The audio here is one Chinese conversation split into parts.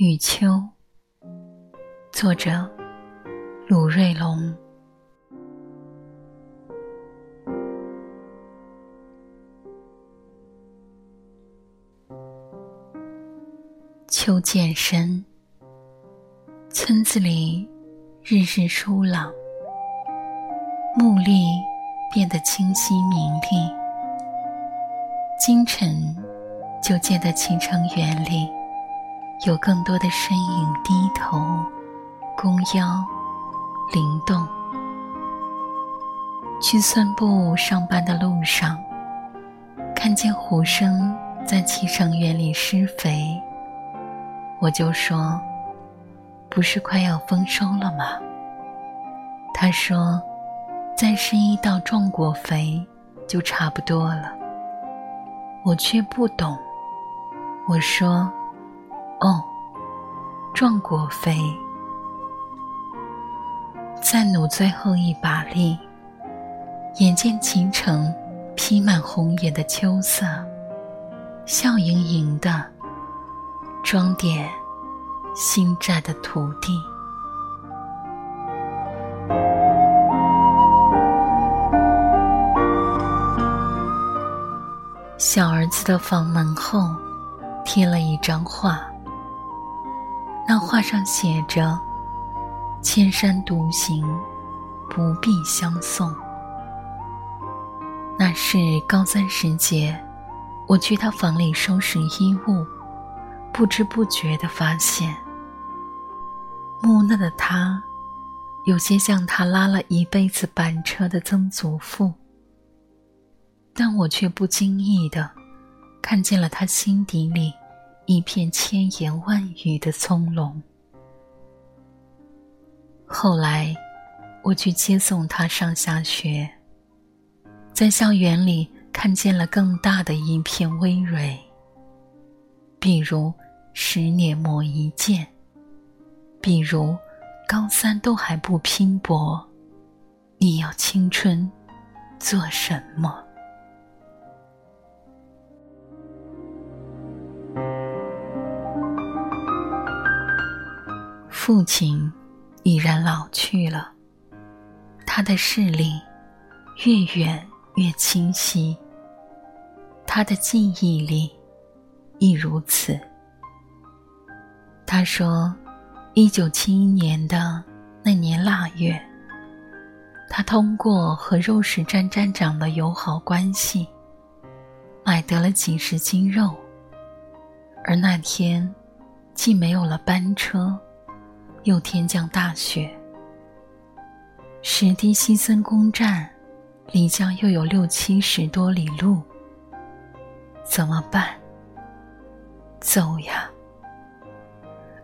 雨秋，作者鲁瑞龙。秋渐深，村子里日日疏朗，木粒变得清晰明丽。清晨，就见得启程园里。有更多的身影低头，弓腰灵动。去散步上班的路上，看见胡生在启程园里施肥，我就说：“不是快要丰收了吗？”他说：“再施一道壮果肥就差不多了。”我却不懂，我说。哦，壮果肥，再努最后一把力，眼见秦城披满红叶的秋色，笑盈盈的装点新寨的土地。小儿子的房门后贴了一张画。那画上写着：“千山独行，不必相送。”那是高三时节，我去他房里收拾衣物，不知不觉地发现，木讷的他，有些像他拉了一辈子板车的曾祖父。但我却不经意地看见了他心底里。一片千言万语的葱茏。后来，我去接送他上下学，在校园里看见了更大的一片葳蕤。比如十年磨一剑，比如高三都还不拼搏，你要青春做什么？父亲已然老去了，他的视力越远越清晰，他的记忆力亦如此。他说，一九七一年的那年腊月，他通过和肉食站站长的友好关系，买得了几十斤肉，而那天既没有了班车。又天降大雪，石堤西森公站离家又有六七十多里路，怎么办？走呀！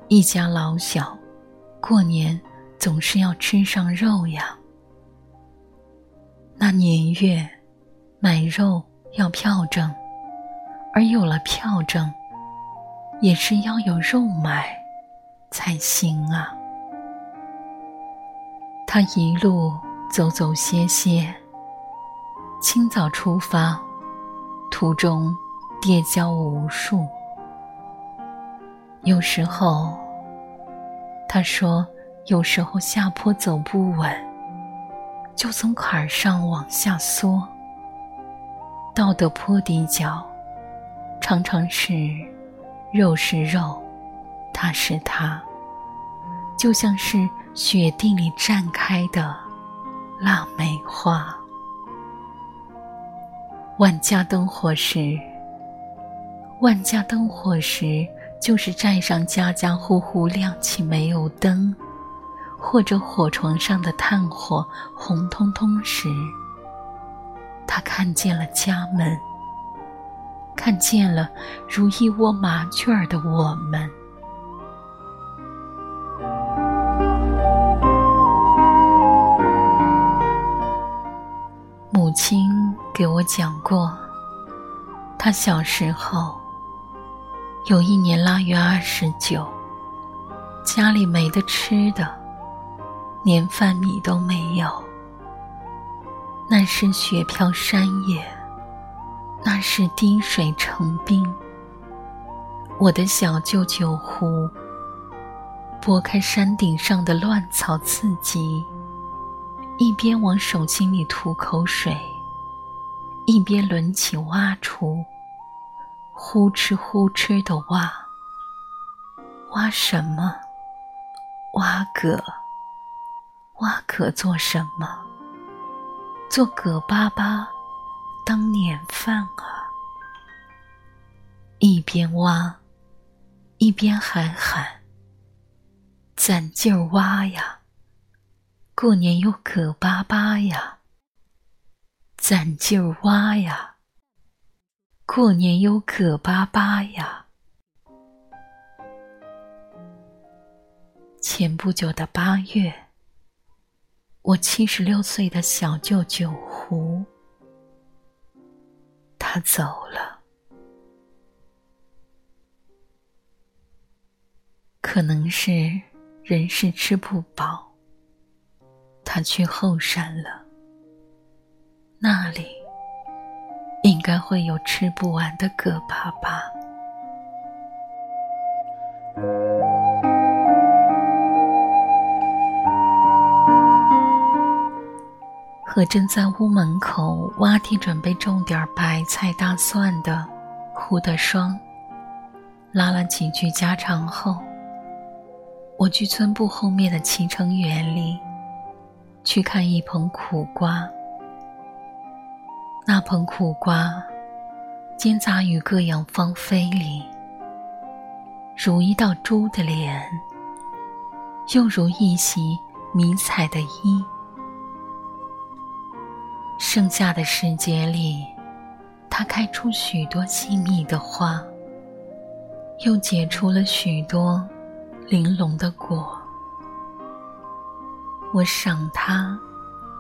一家老小，过年总是要吃上肉呀。那年月，买肉要票证，而有了票证，也是要有肉买。才行啊！他一路走走歇歇，清早出发，途中跌跤无数。有时候，他说，有时候下坡走不稳，就从坎儿上往下缩，到的坡底角，常常是肉是肉。他是他，就像是雪地里绽开的腊梅花。万家灯火时，万家灯火时，就是寨上家家户户亮起煤油灯，或者火床上的炭火红彤彤时，他看见了家门，看见了如一窝麻雀儿的我们。亲给我讲过，他小时候有一年腊月二十九，家里没得吃的，连饭米都没有。那是雪飘山野，那是滴水成冰。我的小舅舅胡拨开山顶上的乱草刺激，一边往手心里吐口水，一边抡起挖锄，呼哧呼哧的挖。挖什么？挖葛。挖葛做什么？做葛粑粑当年饭啊！一边挖，一边喊喊。攒劲儿挖呀，过年有可巴巴呀。攒劲儿挖呀，过年有可巴巴呀。前不久的八月，我七十六岁的小舅舅胡，他走了，可能是。人是吃不饱，他去后山了。那里应该会有吃不完的葛巴巴。和正在屋门口挖地准备种点白菜、大蒜的哭的双，拉了几句家常后。我去村部后面的脐橙园里，去看一盆苦瓜。那盆苦瓜，间杂于各样芳菲里，如一道猪的脸，又如一袭迷彩的衣。盛夏的时节里，它开出许多细密的花，又结出了许多。玲珑的果，我赏它，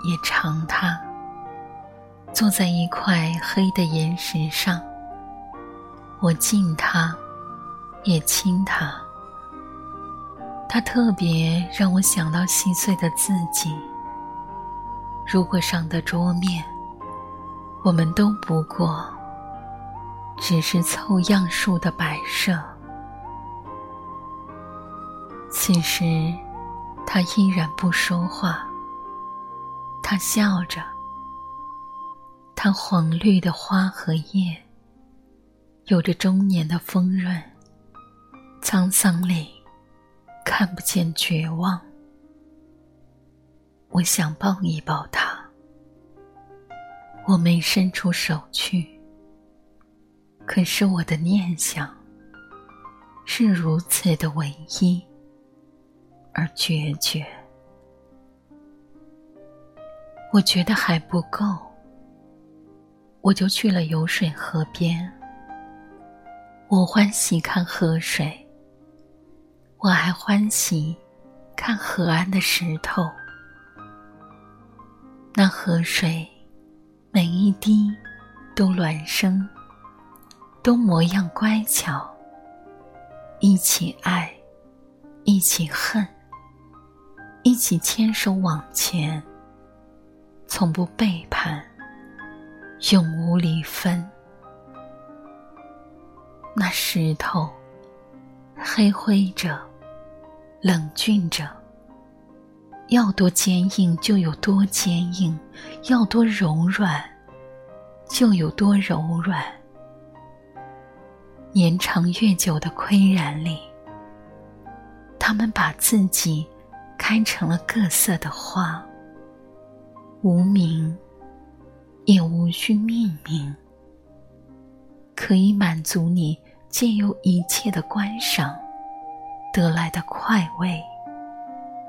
也尝它。坐在一块黑的岩石上，我敬它，也亲它。它特别让我想到细碎的自己。如果上的桌面，我们都不过只是凑样数的摆设。此时，他依然不说话。他笑着。他黄绿的花和叶，有着中年的丰润。沧桑里，看不见绝望。我想抱一抱他，我没伸出手去。可是我的念想，是如此的唯一。而决绝，我觉得还不够，我就去了游水河边。我欢喜看河水，我还欢喜看河岸的石头。那河水每一滴都孪生，都模样乖巧，一起爱，一起恨。一起牵手往前，从不背叛，永无离分。那石头黑灰着，冷峻着，要多坚硬就有多坚硬，要多柔软就有多柔软。年长月久的岿然里，他们把自己。开成了各色的花，无名，也无需命名，可以满足你借由一切的观赏得来的快慰、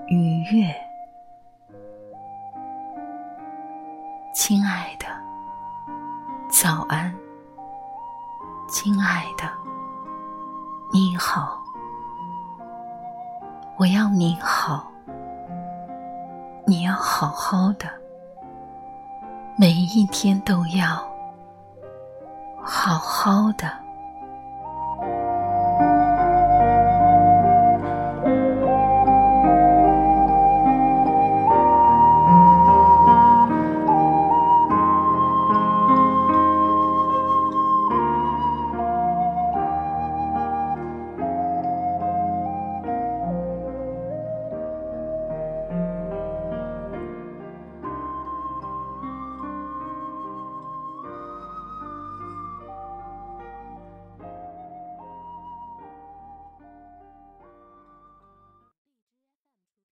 愉悦。亲爱的，早安。亲爱的，你好。我要你好。你要好好的，每一天都要好好的。